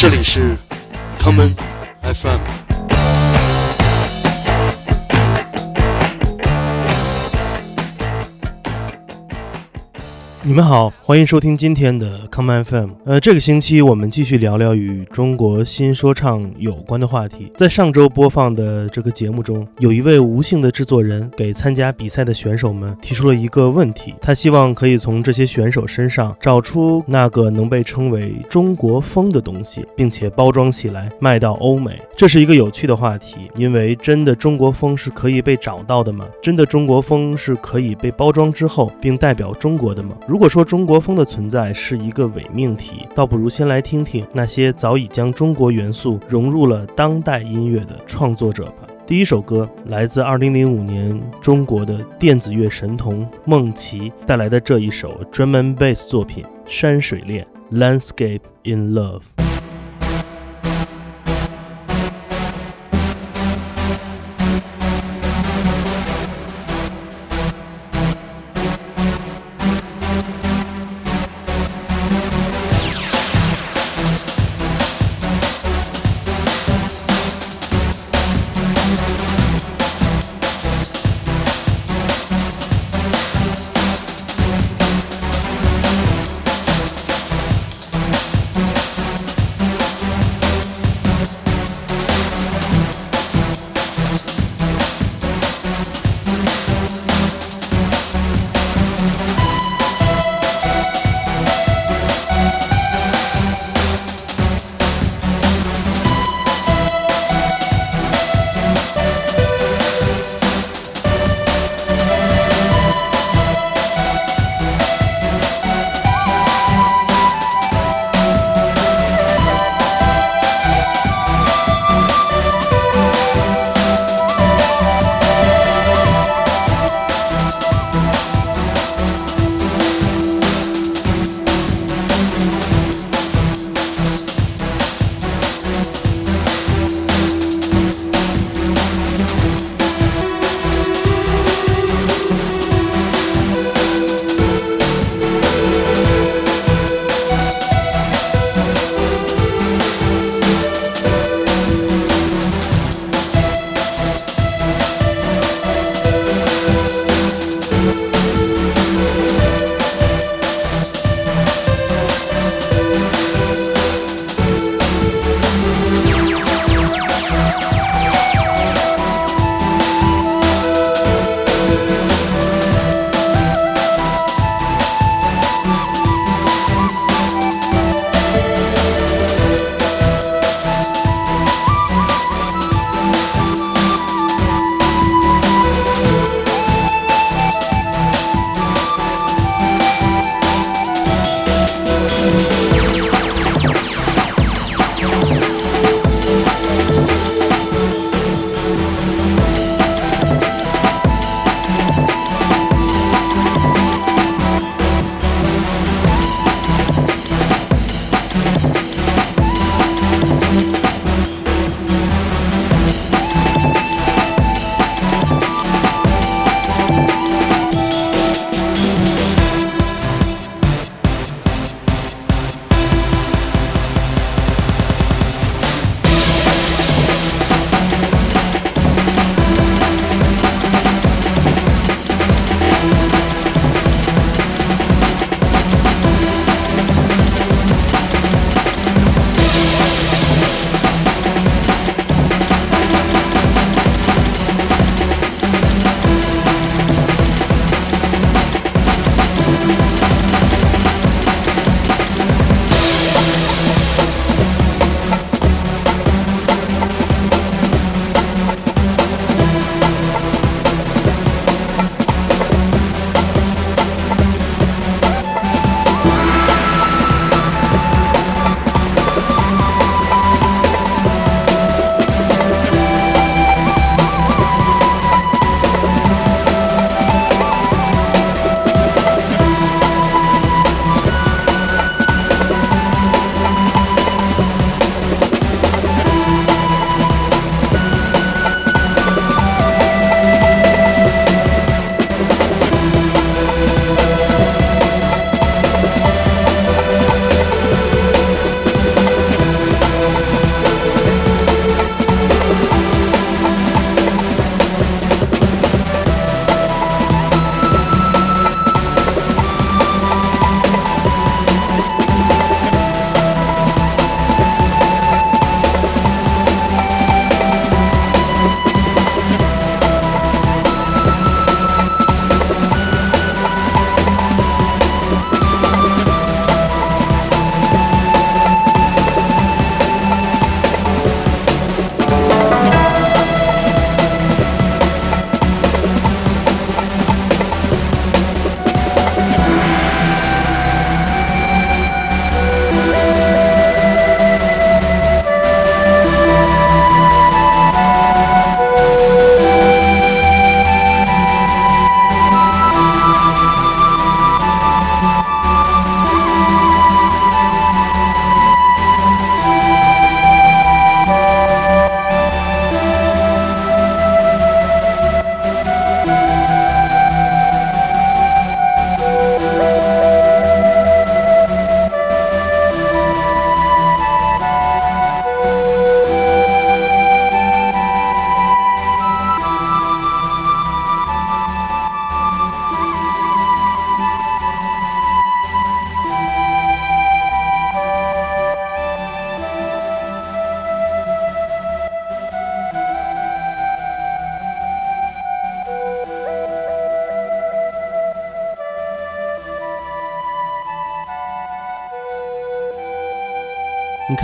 这里是康门 FM。你们好，欢迎收听今天的 Come FM。呃，这个星期我们继续聊聊与中国新说唱有关的话题。在上周播放的这个节目中，有一位吴姓的制作人给参加比赛的选手们提出了一个问题，他希望可以从这些选手身上找出那个能被称为中国风的东西，并且包装起来卖到欧美。这是一个有趣的话题，因为真的中国风是可以被找到的吗？真的中国风是可以被包装之后并代表中国的吗？如如果说中国风的存在是一个伪命题，倒不如先来听听那些早已将中国元素融入了当代音乐的创作者吧。第一首歌来自2005年中国的电子乐神童梦奇带来的这一首 Drum and Bass 作品《山水恋》（Landscape in Love）。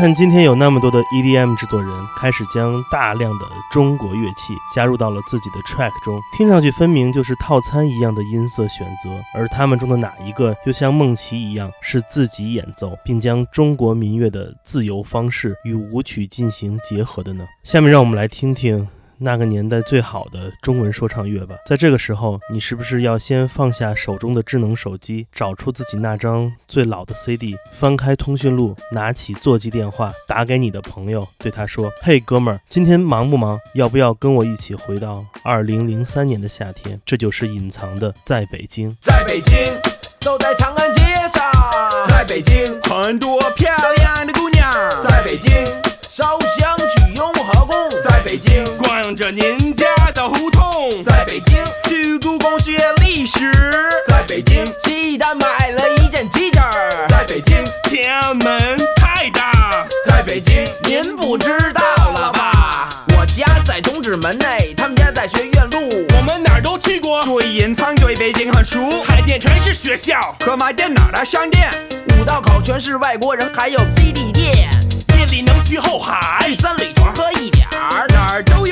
看，今天有那么多的 EDM 制作人开始将大量的中国乐器加入到了自己的 track 中，听上去分明就是套餐一样的音色选择，而他们中的哪一个又像梦琪一样是自己演奏，并将中国民乐的自由方式与舞曲进行结合的呢？下面让我们来听听。那个年代最好的中文说唱乐吧，在这个时候，你是不是要先放下手中的智能手机，找出自己那张最老的 CD，翻开通讯录，拿起座机电话，打给你的朋友，对他说：“嘿，哥们儿，今天忙不忙？要不要跟我一起回到二零零三年的夏天？”这就是隐藏的在北京，在北京，走在长安街上，在北京，很多漂亮的姑娘，在北京，烧香去雍和宫，在北京。逛着您家的胡同，在北京去故宫学历史，在北京西单买了一件 T 恤，在北京天安门太大，在北京您不知道了吧？我家在东直门内，他们家在学院路，我们哪儿都去过，所以隐藏对北京很熟。海淀全是学校。和卖电脑的商店，五道口全是外国人，还有 CD 店，夜里能去后海，去三里屯喝一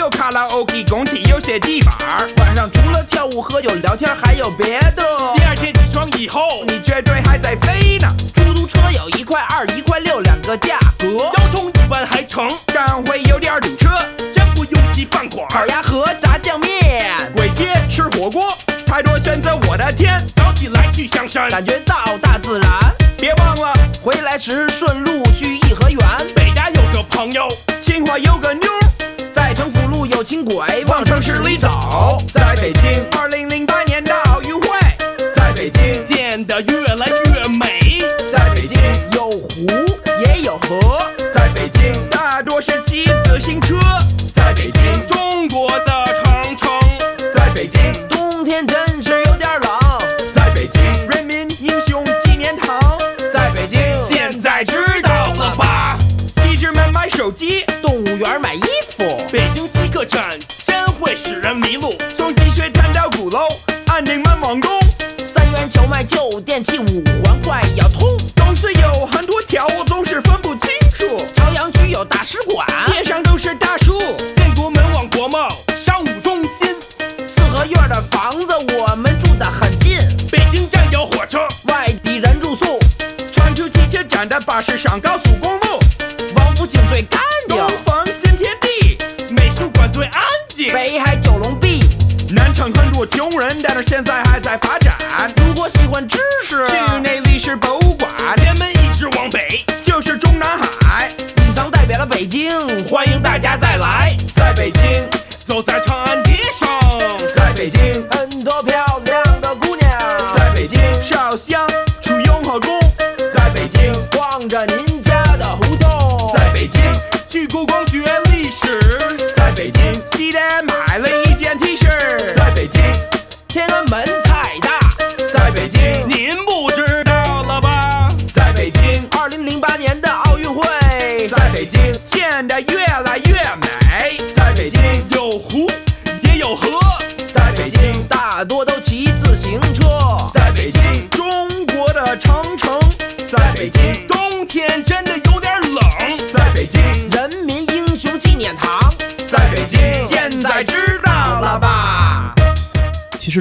有卡拉 OK，工体有些地板儿。晚上除了跳舞、喝酒、聊天，还有别的。第二天起床以后，你绝对还在飞呢。出租车有一块二、一块六两个价格，交通一般还成，但会有点堵车。真不拥挤饭馆，烤鸭和炸酱面，簋街吃火锅，太多选择，我的天！早起来去香山，感觉到大自然。别忘了回来时顺路去颐和园。北大有个朋友，清华有个妞。鬼往城市里走在北京二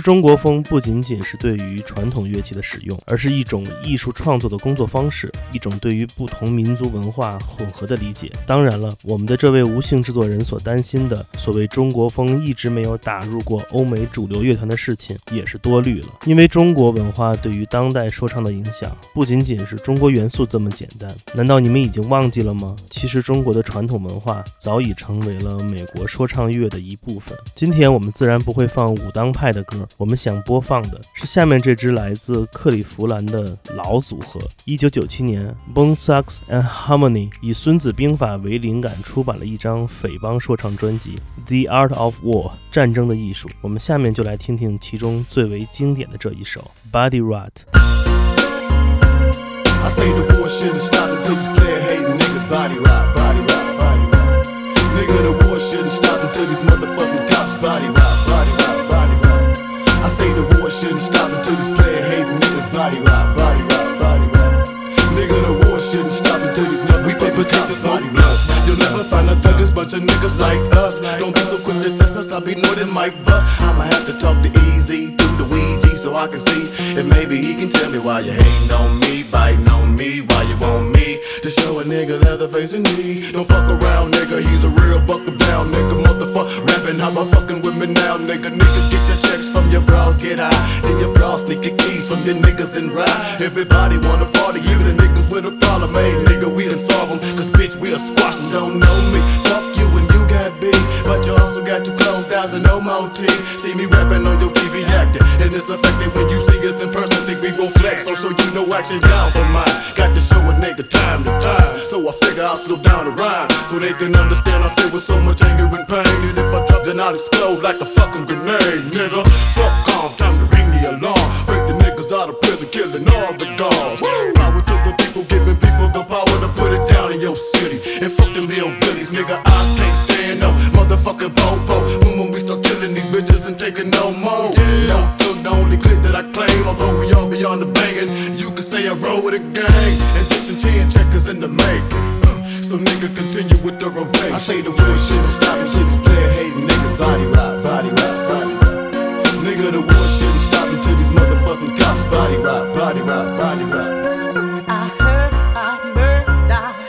中国风不仅仅是对于传统乐器的使用，而是一种艺术创作的工作方式，一种对于不同民族文化混合的理解。当然了，我们的这位无姓制作人所担心的所谓中国风一直没有打入过欧美主流乐团的事情，也是多虑了。因为中国文化对于当代说唱的影响，不仅仅是中国元素这么简单。难道你们已经忘记了吗？其实中国的传统文化早已成为了美国说唱乐的一部分。今天我们自然不会放武当派的歌。我们想播放的是下面这支来自克利夫兰的老组合。一九九七年，Bone Thugs and Harmony 以《孙子兵法》为灵感出版了一张匪帮说唱专辑《The Art of War》战争的艺术。我们下面就来听听其中最为经典的这一首《Body Rot》。I say the war shouldn't stop until these player hating niggas body rot, body rot, body rot. Nigga, the war shouldn't stop until these motherfucking stop until these player hating niggas body rock, body rock, body rock. Nigga, the war shouldn't stop until these niggas. We paper chasers, body bluffs. You'll never find a thuggers, bunch of niggas like us. Don't be so quick to test us, I'll be more than Mike bust. I'ma have to talk to EZ through the Ouija so I can see. And maybe he can tell me why you hating on me, biting on me, why you want me to show a nigga Leatherface in need. Don't fuck around, nigga, he's a real buckle down, nigga, motherfucker. Rapping, how about fucking with me now, nigga? Niggas get your checks from your bras, get high. Then your bras sneak your keys from your niggas and ride. Everybody wanna party, even the niggas with a problem. Hey, nigga, we can solve them. Cause bitch, we'll squash them. Don't know me. Fuck you got. But you also got two closed eyes and no teeth. See me rapping on your TV acting. And it's affected when you see us in person. Think we gon' flex. Oh, so show you no action down for mine. Got to show a nigga time to time. So I figure I'll slow down the rhyme. So they can understand I feel with so much anger and pain. And if I drop, then I'll explode like a fucking grenade, nigga. Fuck calm, time to ring the alarm. Break the niggas out of prison, killing all the guards. Power to the people, giving people the power to put it down in your city. And fuck them hillbillies, nigga. I motherfucking popo. When, when we start killing these bitches and taking no more. No thug, the only clip that I claim. Although we all be on the banging, you can say I roll with a gang. And disenchant checkers in the making. Uh, So nigga continue with the rotation. I say the war shit is stopping shit is player hating niggas body rock, body rock, body rock. Nigga the war shit is stopping till these motherfucking cops body rock, body rock, body rock. I heard, I murdered, I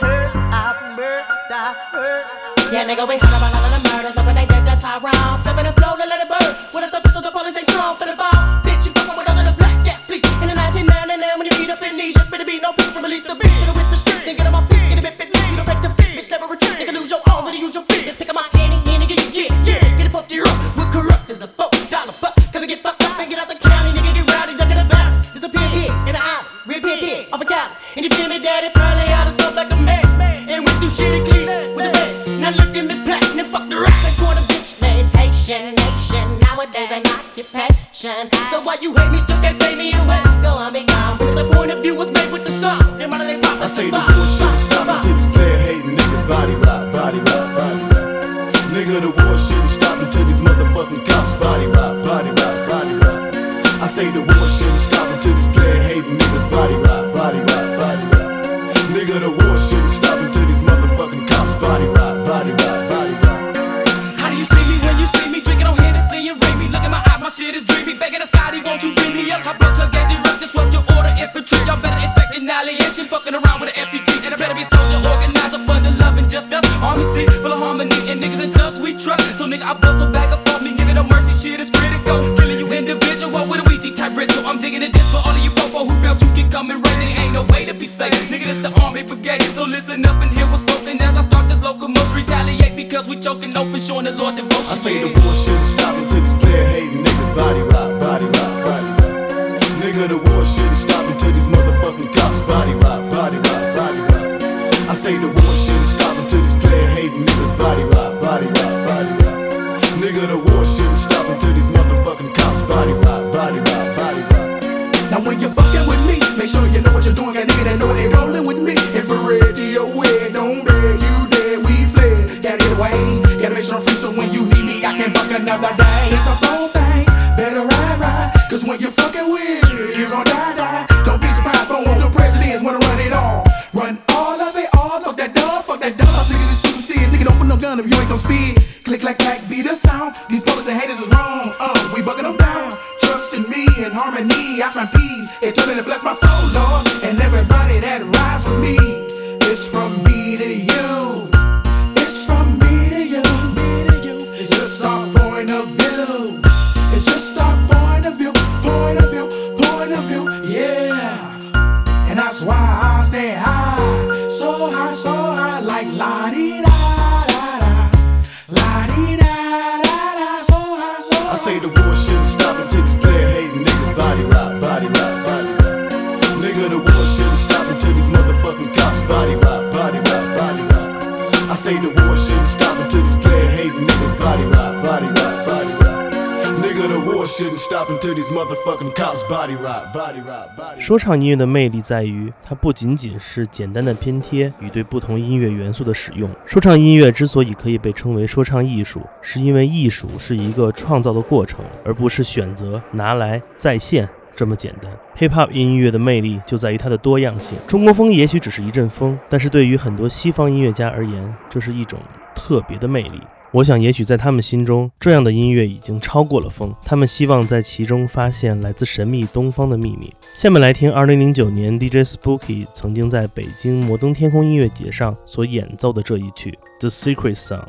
说唱音乐的魅力在于，它不仅仅是简单的拼贴与对不同音乐元素的使用。说唱音乐之所以可以被称为说唱艺术，是因为艺术是一个创造的过程，而不是选择拿来再现这么简单。Hip Hop 音乐的魅力就在于它的多样性。中国风也许只是一阵风，但是对于很多西方音乐家而言，这是一种特别的魅力。我想，也许在他们心中，这样的音乐已经超过了风。他们希望在其中发现来自神秘东方的秘密。下面来听2009年 DJ Spooky 曾经在北京摩登天空音乐节上所演奏的这一曲《The Secret Song》。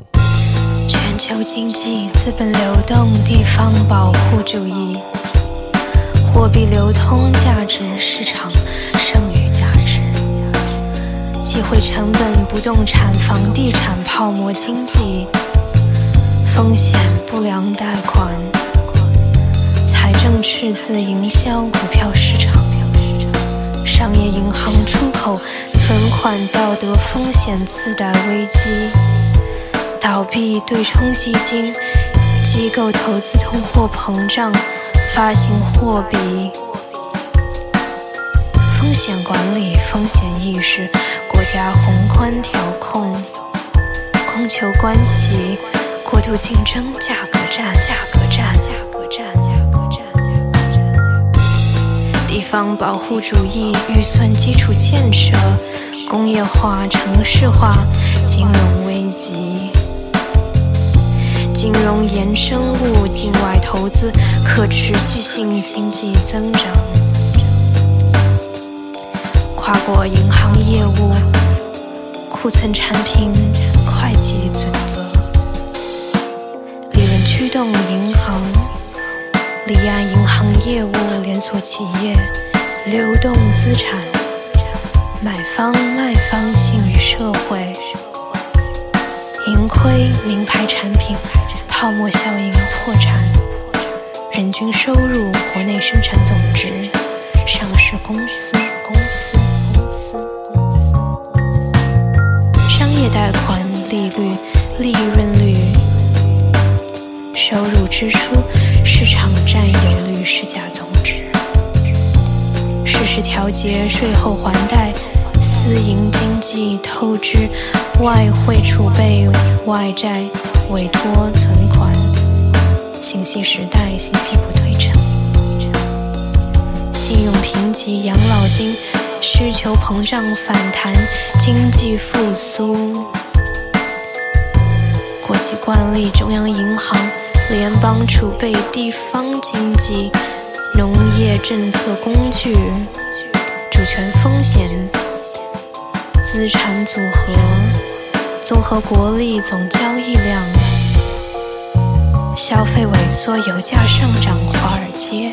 全球经济、资本流动、地方保护主义、货币流通、价值市场、剩余价值、机会成本、不动产、房地产泡沫经济。风险不良贷款、财政赤字、营销、股票市场、商业银行、出口存款道德风险、次贷危机、倒闭、对冲基金、机构投资、通货膨胀、发行货币、风险管理、风险意识、国家宏观调控、供求关系。过度竞争、价格战、价格战、价格战、价格战、价格战、价格战地方保护主义、预算基础建设、工业化、城市化、金融危机、金融衍生物、境外投资、可持续性经济增长、跨国银行业务、库存产品、会计准。动银行、离岸银行业务、连锁企业、流动资产、买方卖方、信誉社会、盈亏、名牌产品、泡沫效应、破产、人均收入、国内生产总值、上市公司、公司、公司、公司、商业贷款利率、利润率。收入、支出、市场占有率、市价总值、适时调节、税后还贷、私营经济、透支、外汇储备、外债、委托、存款、信息时代、信息不对称、信用评级、养老金、需求膨胀反弹、经济复苏、国际惯例、中央银行。联邦储备、地方经济、农业政策工具、主权风险、资产组合、综合国力总交易量、消费萎缩、油价上涨、华尔街、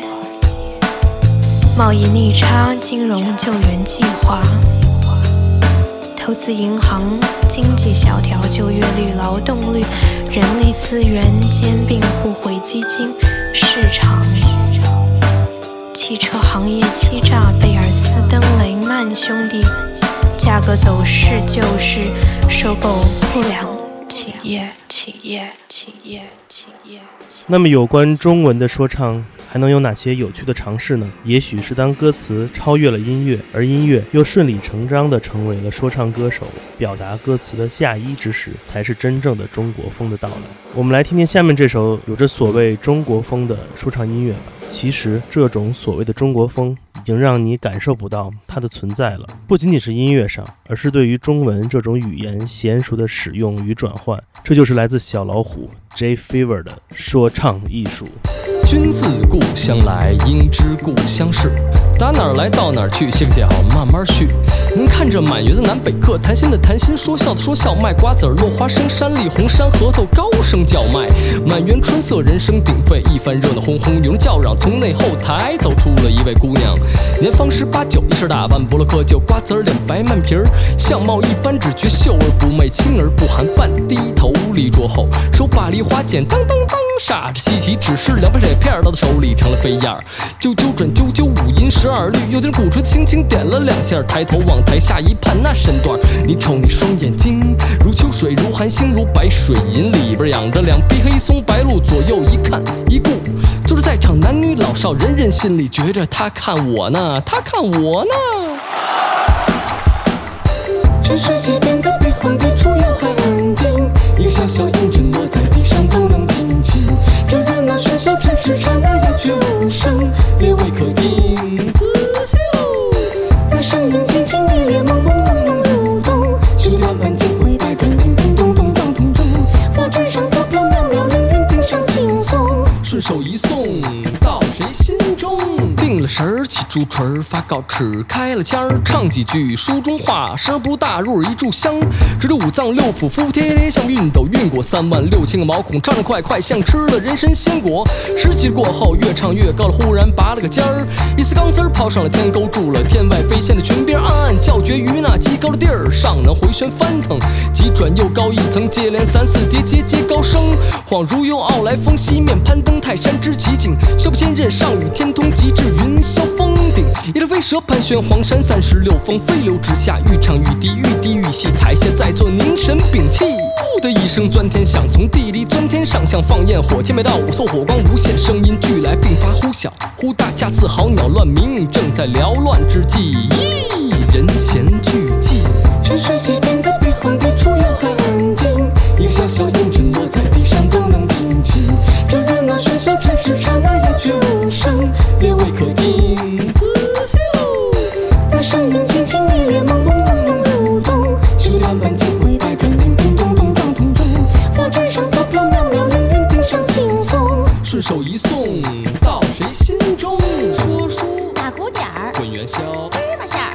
贸易逆差、金融救援计划、投资银行、经济萧条、就业率、劳动率。人力资源兼并互惠基金市场，汽车行业欺诈，贝尔斯登雷曼兄弟价格走势就是收购不良企业，企业，企业，企业。那么，有关中文的说唱还能有哪些有趣的尝试呢？也许是当歌词超越了音乐，而音乐又顺理成章地成为了说唱歌手表达歌词的嫁衣之时，才是真正的中国风的到来。我们来听听下面这首有着所谓中国风的说唱音乐吧。其实，这种所谓的中国风已经让你感受不到它的存在了，不仅仅是音乐上，而是对于中文这种语言娴熟的使用与转换。这就是来自小老虎 J Fever 的说唱艺术。君自故乡来，应知故乡事。打哪儿来到哪儿去，歇个脚慢慢续。您看这满园子南北客，谈心的谈心，说笑的说笑，卖瓜子儿落花生，山里红山核桃高声叫卖。满园春色，人声鼎沸，一番热闹哄哄，有人叫嚷。从内后台走出了一位姑娘，年方十八九，一身打扮不落窠臼，瓜子儿脸，白曼皮儿，相貌一般，只觉秀而不媚，清而不寒，半低头立桌后，手把梨花剪，当当当。煞着稀奇，只是两把铁片到他手里成了飞燕儿。啾啾转啾啾，五音十二律，又听鼓槌轻轻点了两下，抬头往台下一盼，那身段你瞅你双眼睛，如秋水，如寒星，如白水银，里边养着两匹黑松白鹿，左右一看一顾，就是在场男女老少，人人心里觉着他看我呢，他看我呢。全世界变得比皇帝出游还安静，一个小小银针落在地上都能。这热闹喧嚣尘世刹那，有雀无声，夜未可尽。那声音轻轻烈烈，朦朦胧胧流动。十点半金回，百转叮叮咚咚撞铜钟。我纸上飘飘渺渺，凌云顶上轻松，顺手一送。书锤儿发告尺，开了腔儿，唱几句书中话，声不大，入耳一炷香。直着五脏六腑，服服帖帖像熨斗，熨过三万六千个毛孔，唱得快快像吃了人参鲜果。十七过后，越唱越高了，忽然拔了个尖儿，一丝钢丝儿抛上了天，勾住了天外飞仙的裙边，暗暗叫绝于那极高的地儿上，能回旋翻腾，急转又高一层，接连三四叠，节节高升。恍如有傲来峰，西面攀登泰山之奇景，修不千仞，上与天通，极至云霄峰顶。一条飞蛇盘旋黄山，三十六峰飞流直下，愈唱愈低，愈低愈细。台下在座凝神屏气，呼的一声钻天响，从地里钻天上，像放焰火，千百道五色火光无限，声音俱来，并发呼啸忽大，恰似好鸟乱鸣，正在缭乱之际，咦，人闲俱寂。全世界变得比皇帝出游还安静，一个小小阴针落在地上都能听清。这热闹喧嚣只是刹那，鸦雀无声，列位可听仔细喽。那声音轻轻烈烈，朦朦胧胧流动，修炼万千回百转，叮叮咚咚当咚咚。佛纸上飘飘渺渺，人人顶上轻松。顺手一送到谁心中？说书打鼓点儿，滚元宵，芝麻馅儿，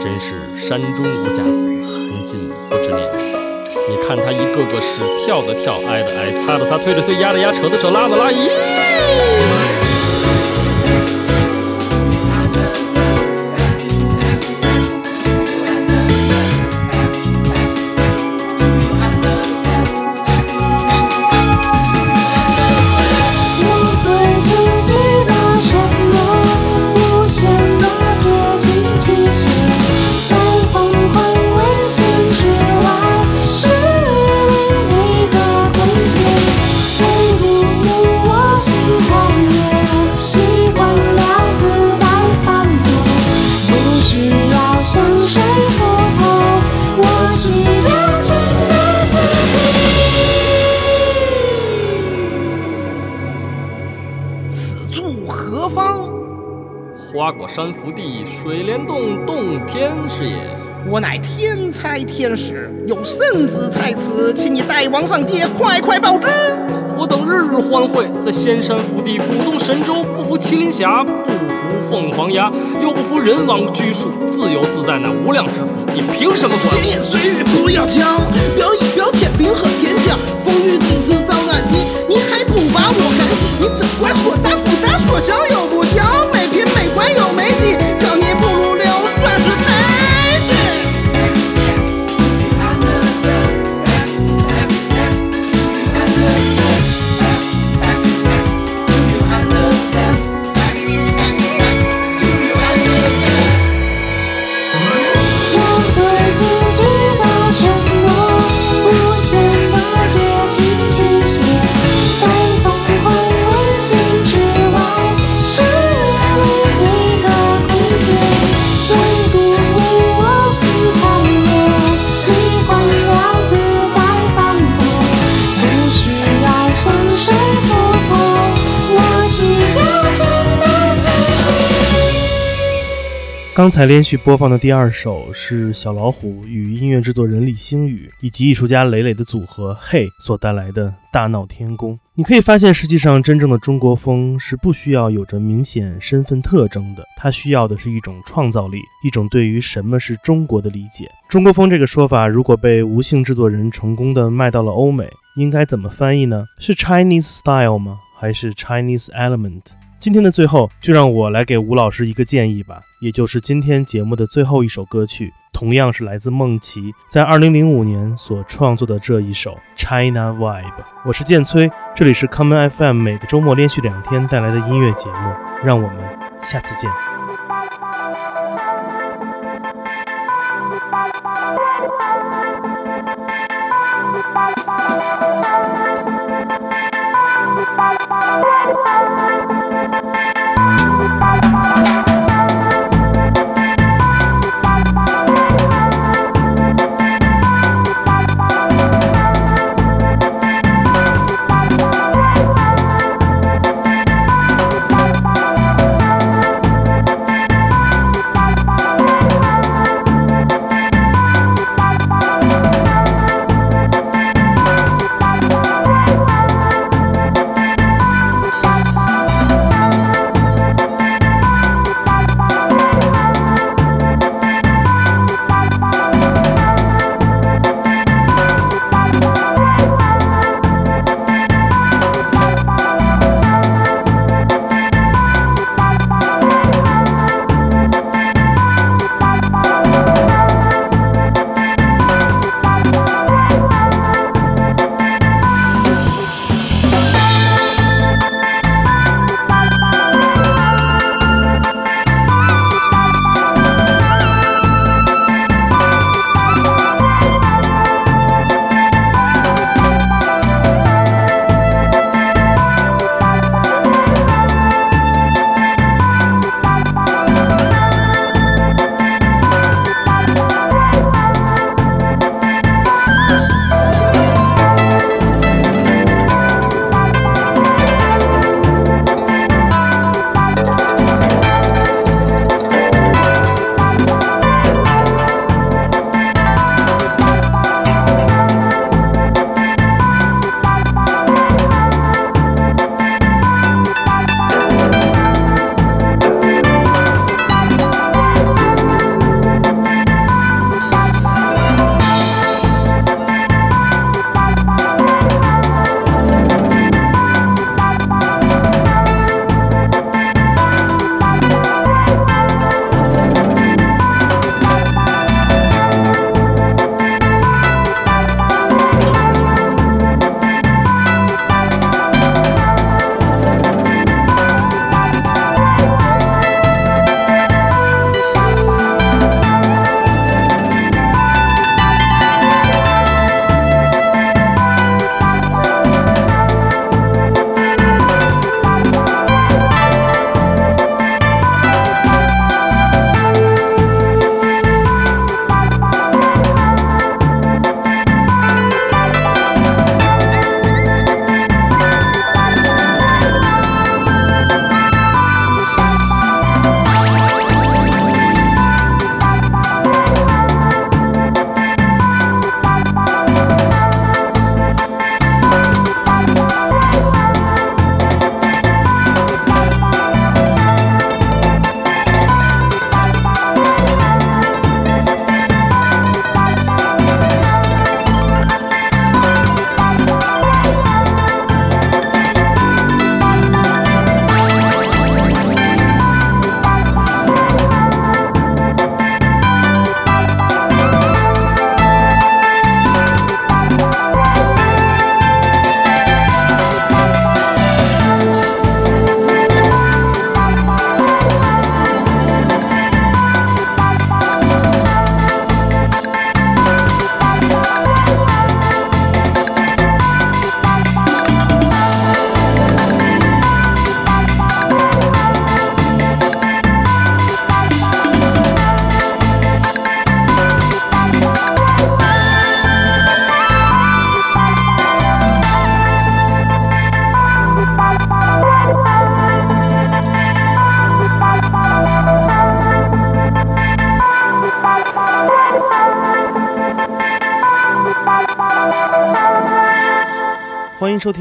真是山中无甲子，寒尽不知年。你看他一个个是跳的跳，挨的挨，擦的擦，推的推，压的压，扯的扯，拉的拉，咦！花果山福地，水帘洞洞天是也。我乃天才天使，有圣旨在此，请你代王上街快快报之。我等日日欢会，在仙山福地，鼓动神州，不服麒麟峡，不服凤凰崖，又不服人王拘束，自由自在乃无量之福，你凭什么管闲言碎语不要讲，表一表天兵和天将，风雨几次遭难，你你还不把我感激？你只管说大不大，说小又不刚才连续播放的第二首是小老虎与音乐制作人李星宇以及艺术家磊磊的组合嘿所带来的《大闹天宫》。你可以发现，实际上真正的中国风是不需要有着明显身份特征的，它需要的是一种创造力，一种对于什么是中国的理解。中国风这个说法，如果被无姓制作人成功的卖到了欧美，应该怎么翻译呢？是 Chinese style 吗？还是 Chinese element？今天的最后，就让我来给吴老师一个建议吧，也就是今天节目的最后一首歌曲，同样是来自梦琪在二零零五年所创作的这一首 China Vibe。我是建崔，这里是 Common FM，每个周末连续两天带来的音乐节目，让我们下次见。